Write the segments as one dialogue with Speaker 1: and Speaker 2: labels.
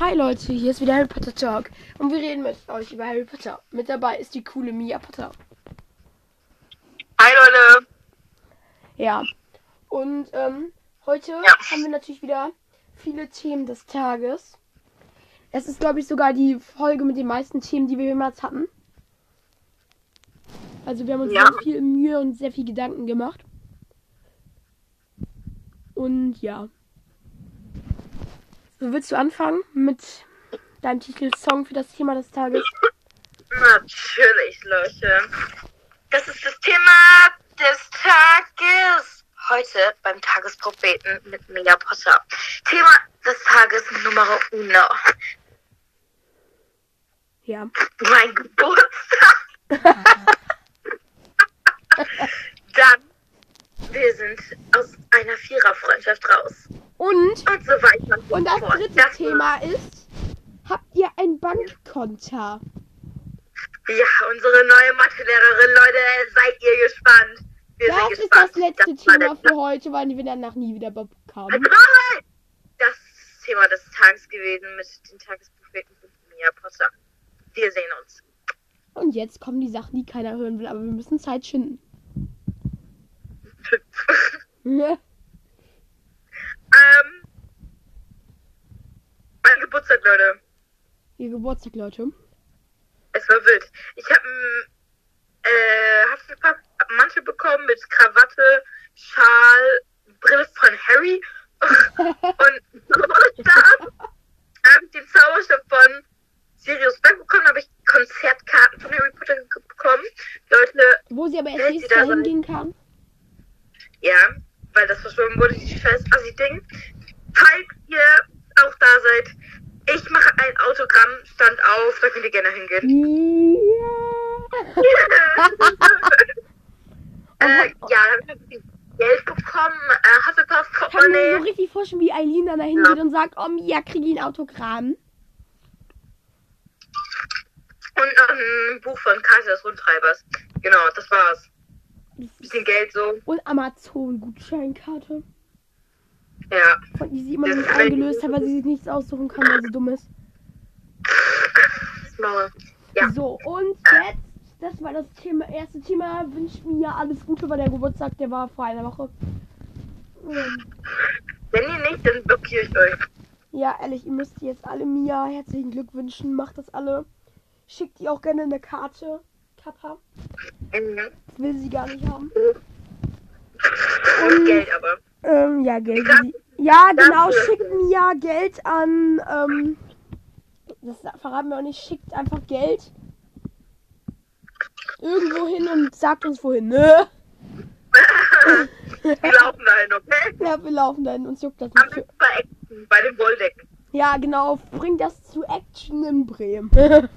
Speaker 1: Hi Leute, hier ist wieder Harry Potter Talk und wir reden mit euch über Harry Potter. Mit dabei ist die coole Mia Potter.
Speaker 2: Hi Leute.
Speaker 1: Ja, und ähm, heute
Speaker 2: Ja.
Speaker 1: haben wir natürlich wieder viele Themen des Tages. Es ist, glaube ich, sogar die Folge mit den meisten Themen, die wir jemals hatten. Also wir haben uns
Speaker 2: Ja.
Speaker 1: sehr viel Mühe und sehr viel Gedanken gemacht. Und ja. So, willst du anfangen mit deinem Titel Song für das Thema des Tages?
Speaker 2: Natürlich, Leute. Das ist das Thema des Tages. Heute beim Tagespropheten mit Mia Potter. Thema des Tages Nummer uno.
Speaker 1: Ja.
Speaker 2: Mein Geburtstag. Dann, wir sind aus einer Viererfreundschaft raus.
Speaker 1: Und,
Speaker 2: Und so weiter und
Speaker 1: das dritte
Speaker 2: Das-
Speaker 1: Thema ist, habt ihr ein Bankkonto?
Speaker 2: Ja, unsere neue Mathelehrerin, Leute, seid ihr gespannt. Wir
Speaker 1: Das
Speaker 2: sind
Speaker 1: ist
Speaker 2: gespannt.
Speaker 1: das letzte
Speaker 2: war
Speaker 1: Thema für heute, weil wir danach nie wieder bekommen.
Speaker 2: Halt! Das Thema des Tages gewesen mit den Tagespropheten von Mia Potter. Wir sehen uns.
Speaker 1: Und jetzt kommen die Sachen, die keiner hören will, aber wir müssen Zeit schinden. Ne?
Speaker 2: ähm, mein Geburtstag, Leute.
Speaker 1: Ihr Geburtstag, Leute.
Speaker 2: Es war wild. Ich habe äh, Hufflepuff-Mantel bekommen mit Krawatte, Schal, Brille von Harry und Zauberstab. Habe ich den Zauberstab von Sirius Black bekommen, habe ich Konzertkarten von Harry Potter bekommen. Leute,
Speaker 1: Wo sie aber erst nächstes Jahr hingehen kann.
Speaker 2: ja, weil das verschoben wurde, die scheiß Assi-Ding. Falls ihr auch da seid, ich mache ein Autogramm, stand auf, da könnt ihr gerne hingehen.
Speaker 1: Ja.
Speaker 2: Äh, ja, dann habe ich Geld bekommen, äh, Hufflepuff
Speaker 1: Ich kann mir so richtig vorstellen, wie Eileen dann da hingeht und sagt, oh Mia, krieg ich ein Autogramm.
Speaker 2: Und noch ein Buch von Kaiser des Rundtreibers. Genau, das war's. Bisschen Geld so.
Speaker 1: Und Amazon-Gutscheinkarte.
Speaker 2: Ja.
Speaker 1: Von die sie immer nicht eingelöst hat, weil sie sich nichts aussuchen kann, weil sie dumm ist.
Speaker 2: Ja.
Speaker 1: So, und jetzt, das war das Thema, erste Thema. Wünscht mir alles Gute, weil der Geburtstag, der war vor einer Woche. Ähm,
Speaker 2: Wenn ihr nicht, dann blockiere ich euch.
Speaker 1: Ja, ehrlich, ihr müsst jetzt alle Mia herzlichen Glückwünschen. Macht das alle. Schickt ihr auch gerne eine Karte. Kappa.
Speaker 2: Mhm.
Speaker 1: Das will sie gar nicht haben.
Speaker 2: Und Geld aber.
Speaker 1: Ähm, ja, Geld.
Speaker 2: Ja.
Speaker 1: genau. Schickt Mia Geld an. Ähm, das verraten wir auch nicht. Schickt einfach Geld. Irgendwo hin und sagt uns wohin. Ne?
Speaker 2: Wir laufen dahin, okay?
Speaker 1: Ja, wir laufen dahin. Uns juckt das
Speaker 2: Am
Speaker 1: nicht.
Speaker 2: Bei Action, bei den Wolldecken.
Speaker 1: ja, genau. Bringt das zu Action in Bremen. Und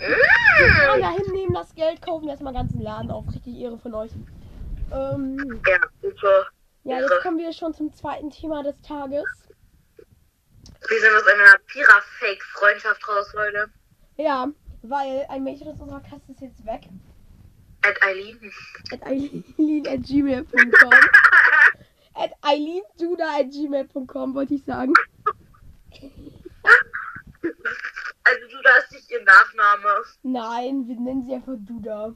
Speaker 2: Mhm.
Speaker 1: dahin nehmen das Geld, kaufen erstmal ganzen Laden auf. Richtig Ehre von euch. Ähm,
Speaker 2: Ja, super.
Speaker 1: ja, jetzt kommen wir schon zum zweiten Thema des Tages.
Speaker 2: Wir sind aus einer Pira-Fake-Freundschaft raus, Leute.
Speaker 1: Ja, weil ein Mädchen aus unserer Klasse ist jetzt weg.
Speaker 2: At Eileen.
Speaker 1: At eileen at gmail.com. At eileenduda at gmail.com wollte ich sagen.
Speaker 2: Also du, da ist nicht ihr Nachname.
Speaker 1: Nein, wir nennen sie einfach Duda.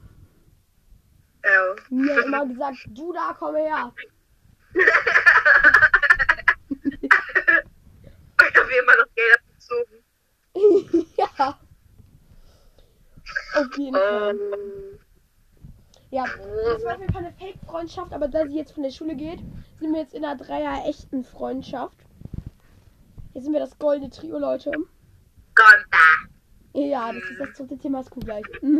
Speaker 2: Ja.
Speaker 1: Mir hat immer gesagt, Duda, komm her.
Speaker 2: Ich habe immer noch Geld abgezogen.
Speaker 1: ja. Auf jeden Fall.
Speaker 2: Ähm,
Speaker 1: Ja, das war auf jeden Fall eine Fake-Freundschaft, aber da sie jetzt von der Schule geht, sind wir jetzt in einer Dreier echten Freundschaft. Jetzt sind wir das goldene Trio, Leute.
Speaker 2: Gonta.
Speaker 1: Ja, das ist das dritte Thema, ist cool gleich.
Speaker 2: Und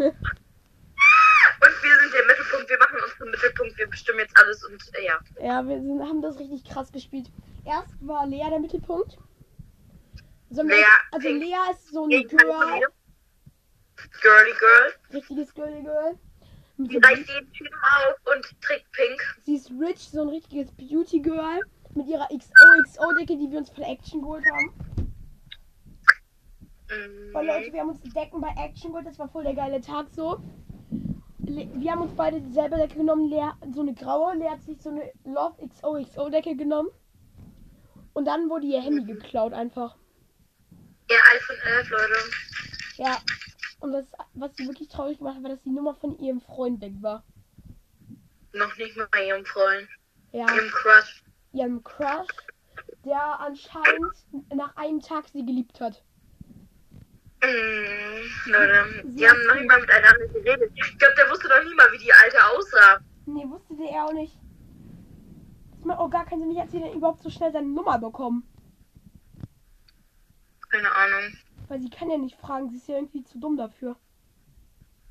Speaker 2: wir sind der Mittelpunkt, wir machen uns zum Mittelpunkt, wir bestimmen jetzt alles und äh, ja.
Speaker 1: ja, wir sind, haben das richtig krass gespielt. Erst war Lea der Mittelpunkt. Wir-
Speaker 2: Lea,
Speaker 1: also. Lea ist so ein
Speaker 2: Gegenteil von
Speaker 1: Girl.
Speaker 2: Girly Girl.
Speaker 1: richtiges Girly Girl. So-
Speaker 2: reißt jeden Typen auf und trägt pink.
Speaker 1: Sie ist rich, so ein richtiges Beauty Girl. Mit ihrer XOXO-Decke, die wir uns von Action geholt haben.
Speaker 2: Mhm.
Speaker 1: Leute, wir haben uns die Decken bei Action geholt, das war voll der geile Tag so. Wir haben uns beide dieselbe Decke genommen, Lea, so eine graue, Lea hat sich so eine Love XOXO Decke genommen. Und dann wurde ihr Handy geklaut einfach.
Speaker 2: Schon elf, Leute.
Speaker 1: Ja. Und das, was sie wirklich traurig gemacht hat, war, dass die Nummer von ihrem Freund weg war.
Speaker 2: Noch nicht mal bei ihrem Freund.
Speaker 1: Ja.
Speaker 2: Ihrem Crush.
Speaker 1: Ihrem Crush, der anscheinend nach einem Tag sie geliebt hat.
Speaker 2: Mm, Leute,
Speaker 1: Sie
Speaker 2: die haben noch nicht mal miteinander geredet. Ich glaube, der wusste doch nie mal, wie die Alte aussah.
Speaker 1: Nee, wusste der er auch nicht. Das macht auch gar keinen Sinn. Wie hat sie denn überhaupt so schnell seine Nummer bekommen?
Speaker 2: Keine Ahnung.
Speaker 1: Weil sie kann ja nicht fragen. Sie ist ja irgendwie zu dumm dafür.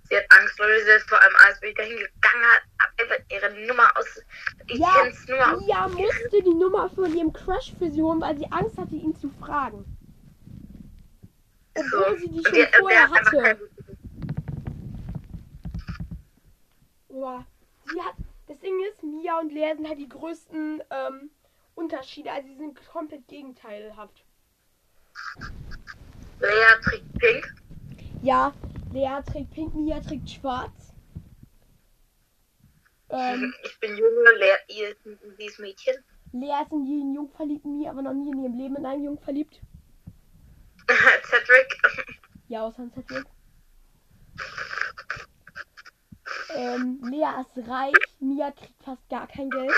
Speaker 2: Sie hat Angst, Leute. Sie ist vor allem als bin ich dahin gegangen hat, hab einfach ihre Nummer aus. Ich
Speaker 1: Ja,
Speaker 2: Nummer aus.
Speaker 1: Mia musste die Nummer von ihrem Crush für sie holen, weil sie Angst hatte, ihn zu fragen. Obwohl sie die schon
Speaker 2: der
Speaker 1: vorher hatte. Boah. Sie hat. Das Ding ist, Mia und Lea sind halt die größten ähm, Unterschiede. Also sie sind komplett gegenteilhaft.
Speaker 2: Lea trägt pink.
Speaker 1: Ja, Lea trägt pink, Mia trägt schwarz. Ähm,
Speaker 2: Ich bin junge, Lea, ihr ist ein dieses Mädchen.
Speaker 1: Lea ist in jeden Jungen verliebt, Mia aber noch nie in ihrem Leben in einen Jungen verliebt.
Speaker 2: Cedric.
Speaker 1: Ja, außer Cedric. Ähm, Lea ist reich, Mia kriegt fast gar kein Geld.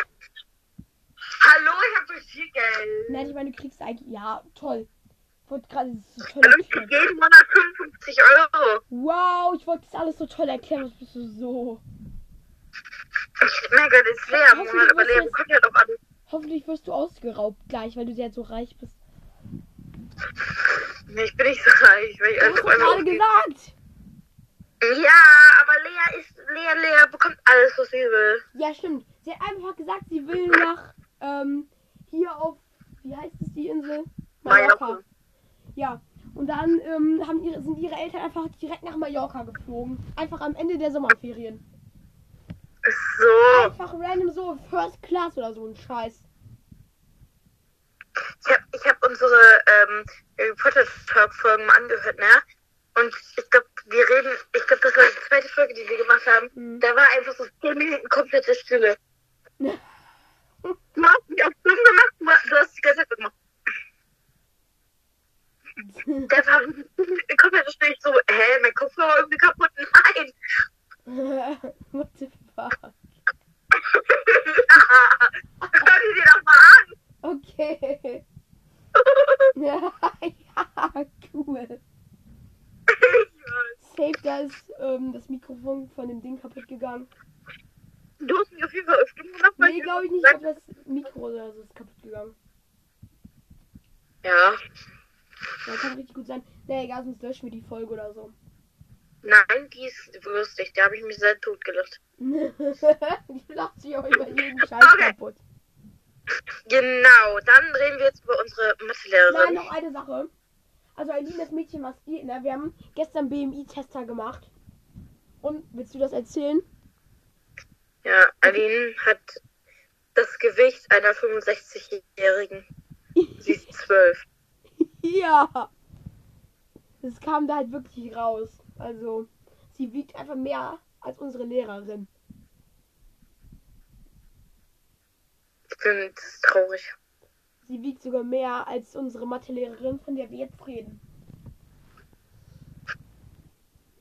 Speaker 2: Hallo, ich hab so viel Geld.
Speaker 1: Nein, ich meine, du kriegst eigentlich. Ja, toll. Ich wollte gerade so toll erklären.
Speaker 2: jeden Monat 55 Euro.
Speaker 1: Wow, ich wollte das alles so toll erklären. Was bist du so?
Speaker 2: Ich, mein Gott, ist
Speaker 1: Hoffentlich
Speaker 2: Monat, aber
Speaker 1: es-
Speaker 2: bekommt ja doch alles.
Speaker 1: Hoffentlich wirst du ausgeraubt gleich, weil du jetzt so reich bist.
Speaker 2: Nee, ich bin nicht so reich, weil ich
Speaker 1: Du
Speaker 2: alles
Speaker 1: gerade
Speaker 2: ausgebe.
Speaker 1: gesagt.
Speaker 2: Ja, aber Lea ist, Lea, Lea bekommt alles, was sie will.
Speaker 1: Ja, stimmt. Sie hat einfach gesagt, sie will nach, ähm, hier auf, wie heißt es, die Insel?
Speaker 2: Mallorca.
Speaker 1: Ja. Und dann ähm, haben ihre, sind ihre Eltern einfach direkt nach Mallorca geflogen. Einfach am Ende der Sommerferien.
Speaker 2: So,
Speaker 1: Einfach random so First Class oder so ein Scheiß.
Speaker 2: ich hab, ich hab unsere ähm, Harry Potter Talk Folgen mal angehört, ne? Und ich glaube, wir reden, ich glaube, das war die zweite Folge, die wir gemacht haben.
Speaker 1: Hm.
Speaker 2: Da war einfach so 10 Minuten komplette Stille. Du hast mich auch dumm gemacht, du hast- die ganze Zeit gemacht. Der war komplett. Ich so, hä, mein Kopfhörer war irgendwie kaputt. Nein.
Speaker 1: What the fuck?
Speaker 2: Hör dir den doch mal an.
Speaker 1: Okay. ja, ja, cool. Safe, da ist ähm, das Mikrofon von dem Ding kaputt gegangen.
Speaker 2: Du hast mich auf jeden Fall öfter gemacht, weil
Speaker 1: Nee, glaube ich nicht. Ich glaube, das Mikro oder so ist kaputt gegangen.
Speaker 2: Ja.
Speaker 1: Ja, kann richtig gut sein. Nee, egal, sonst löschen wir die Folge oder so.
Speaker 2: Nein, die ist lustig. Da habe ich mich sehr tot gelacht.
Speaker 1: die lacht sich auch über jeden Scheiß
Speaker 2: Okay.
Speaker 1: kaputt.
Speaker 2: Genau, dann reden wir jetzt über unsere
Speaker 1: Nein,
Speaker 2: Mathelehrerin.
Speaker 1: noch eine Sache. Also Eileen, das Mädchen, was geht, ne? Wir haben gestern BMI-Tester gemacht. Und willst du das erzählen?
Speaker 2: Ja, Aline hat das Gewicht einer 65-Jährigen. Sie ist zwölf.
Speaker 1: Ja. Das kam da halt wirklich raus. Also, sie wiegt einfach mehr als unsere Lehrerin.
Speaker 2: Ich finde es traurig.
Speaker 1: Sie wiegt sogar mehr als unsere Mathelehrerin, von der wir jetzt reden.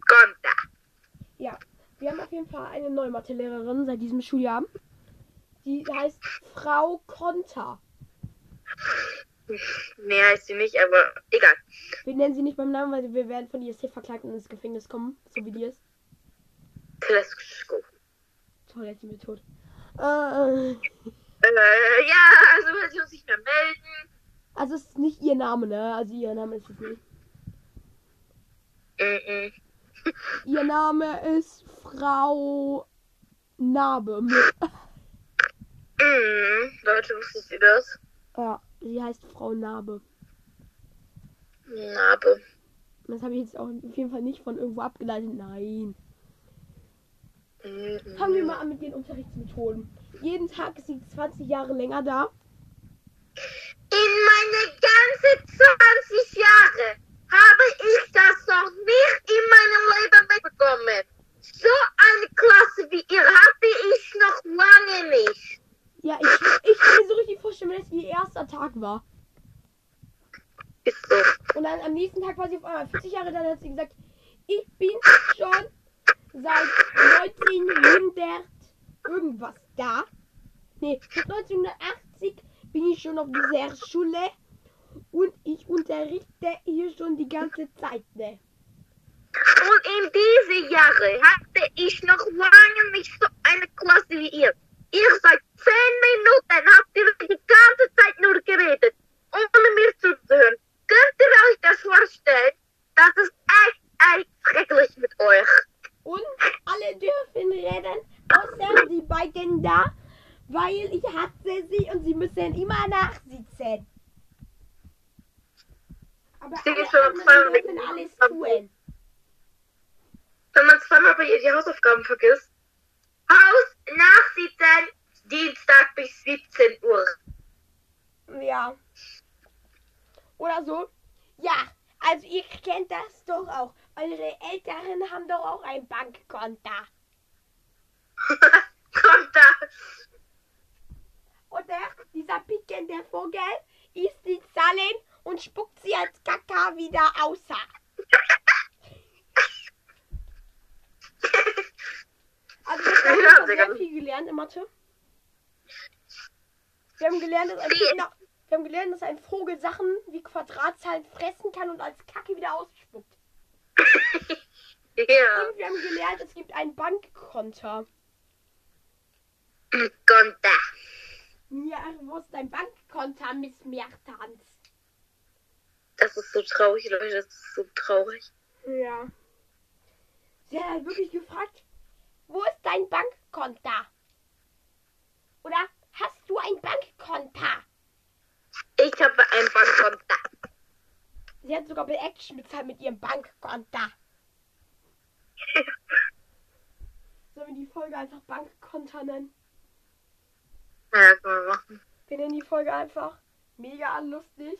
Speaker 2: Gonta.
Speaker 1: Ja, wir haben auf jeden Fall eine neue Mathelehrerin seit diesem Schuljahr. Die heißt Frau Konter.
Speaker 2: Nee, heißt sie nicht, aber egal.
Speaker 1: Wir nennen sie nicht beim Namen, weil wir werden von ihr safe verklagt und ins Gefängnis kommen, so wie die ist.
Speaker 2: Teleskop.
Speaker 1: Toll, jetzt sind wir tot. Äh,
Speaker 2: Äh, ja, also will sie uns nicht mehr melden.
Speaker 1: also es ist nicht ihr Name, ne? Also ihr Name ist es nicht.
Speaker 2: Mhm.
Speaker 1: Ihr Name ist Frau Nabe.
Speaker 2: Mhm. Leute, wusstet ihr das?
Speaker 1: Ja, sie heißt Frau Nabe.
Speaker 2: Narbe.
Speaker 1: Das habe ich jetzt auch auf jeden Fall nicht von irgendwo abgeleitet. Nein.
Speaker 2: Mhm.
Speaker 1: Fangen wir mal an mit den Unterrichtsmethoden. Jeden Tag ist sie 20 Jahre länger da.
Speaker 2: In meine ganze 20 Jahre habe ich das noch nicht in meinem Leben mitbekommen. So eine Klasse wie ihr hatte ich noch lange nicht.
Speaker 1: Ja, ich, ich kann mir so richtig vorstellen, wenn das ihr erster Tag war. Und dann am nächsten Tag war sie auf einmal 40 Jahre, dann hat sie gesagt, ich bin schon seit 1900 irgendwas da. Nee, seit 1980 bin ich schon auf dieser Schule und ich unterrichte hier schon die ganze Zeit. Ne?
Speaker 2: Und in diese Jahre hatte ich noch lange nicht so eine Klasse wie ihr. Ihr seid zehn Minuten, habt ihr die ganze Zeit nur geredet, ohne mir zuzuhören. Könnt ihr euch das vorstellen? Das ist echt, echt schrecklich mit euch.
Speaker 1: Und alle dürfen reden, außer die beiden da, weil ich hasse sie und sie müssen immer nachsitzen. Aber
Speaker 2: Sie
Speaker 1: alle
Speaker 2: schon
Speaker 1: dürfen alles tun.
Speaker 2: Wenn man zweimal bei ihr die Hausaufgaben vergisst. Haus nachsitzen, Dienstag bis 17 Uhr.
Speaker 1: Ja. Oder so. Ja, also ihr kennt das doch auch. Eure Eltern haben doch auch ein Bankkonto.
Speaker 2: Da.
Speaker 1: Oder dieser pickende Vogel isst die Zahlen und spuckt sie als Kaka wieder außer. Also wir haben
Speaker 2: Ja, sehr gut.
Speaker 1: viel gelernt in Mathe. Wir haben gelernt, dass ein? Kinder, wir haben gelernt, dass ein Vogel Sachen wie Quadratzahlen fressen kann und als Kacke wieder ausspuckt.
Speaker 2: Ja.
Speaker 1: Und wir haben gelernt, es gibt ein Bankkonto.
Speaker 2: Kommt da.
Speaker 1: Ja, wo ist dein Bankkonto, Miss Mertans?
Speaker 2: Das ist so traurig, Leute. Das ist so traurig.
Speaker 1: Ja. Sie hat halt wirklich gefragt, Bankkonto? Oder hast du ein Bankkonto?
Speaker 2: Ich habe ein Bankkonto.
Speaker 1: Sie hat sogar bei Action bezahlt mit ihrem Bankkonto. Sollen wir die Folge einfach Bankkonto nennen?
Speaker 2: Ja, können wir machen.
Speaker 1: Wir nennen die Folge einfach mega lustig.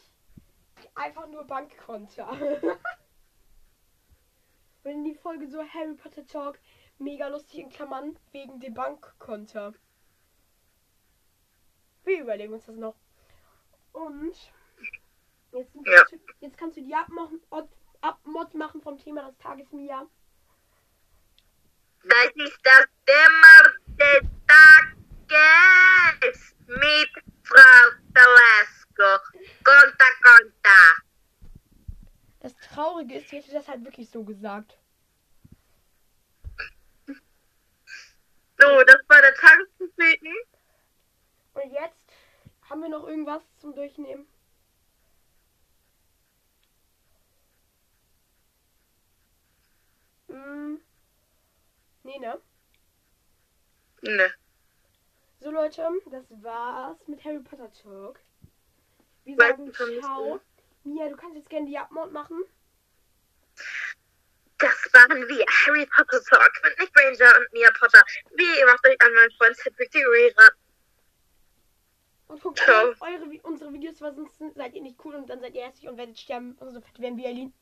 Speaker 1: Einfach nur Bankkonto. Nennen die Folge so Harry Potter Talk mega lustig in Klammern wegen dem Bankkonto. Wir überlegen uns das noch. Und jetzt,
Speaker 2: Ja.
Speaker 1: kannst, du, jetzt kannst du die Abmachen, Od- Abmod machen vom Thema des Tages, Mia.
Speaker 2: Das ist das Thema des Tages mit Frau Telesco. Konta, Konta.
Speaker 1: Das Traurige ist, sie hätte das halt wirklich so gesagt.
Speaker 2: So, das war der Tagespropheten.
Speaker 1: Und jetzt haben wir noch irgendwas zum Durchnehmen. Hm. Nee, ne?
Speaker 2: Ne.
Speaker 1: So Leute, das war's mit Harry Potter Talk. Wir sagen ciao. Mia, du kannst jetzt gerne die Abmord machen.
Speaker 2: Das waren wir, Harry Potter Talk mit Nick Ranger und Mia Potter. Wie ihr macht euch an meinen Freund Cedric Diggory ran.
Speaker 1: Und guckt eure, unsere Videos, weil sonst seid ihr nicht cool und dann seid ihr hässlich und werdet sterben und so fett werden wie Eileen.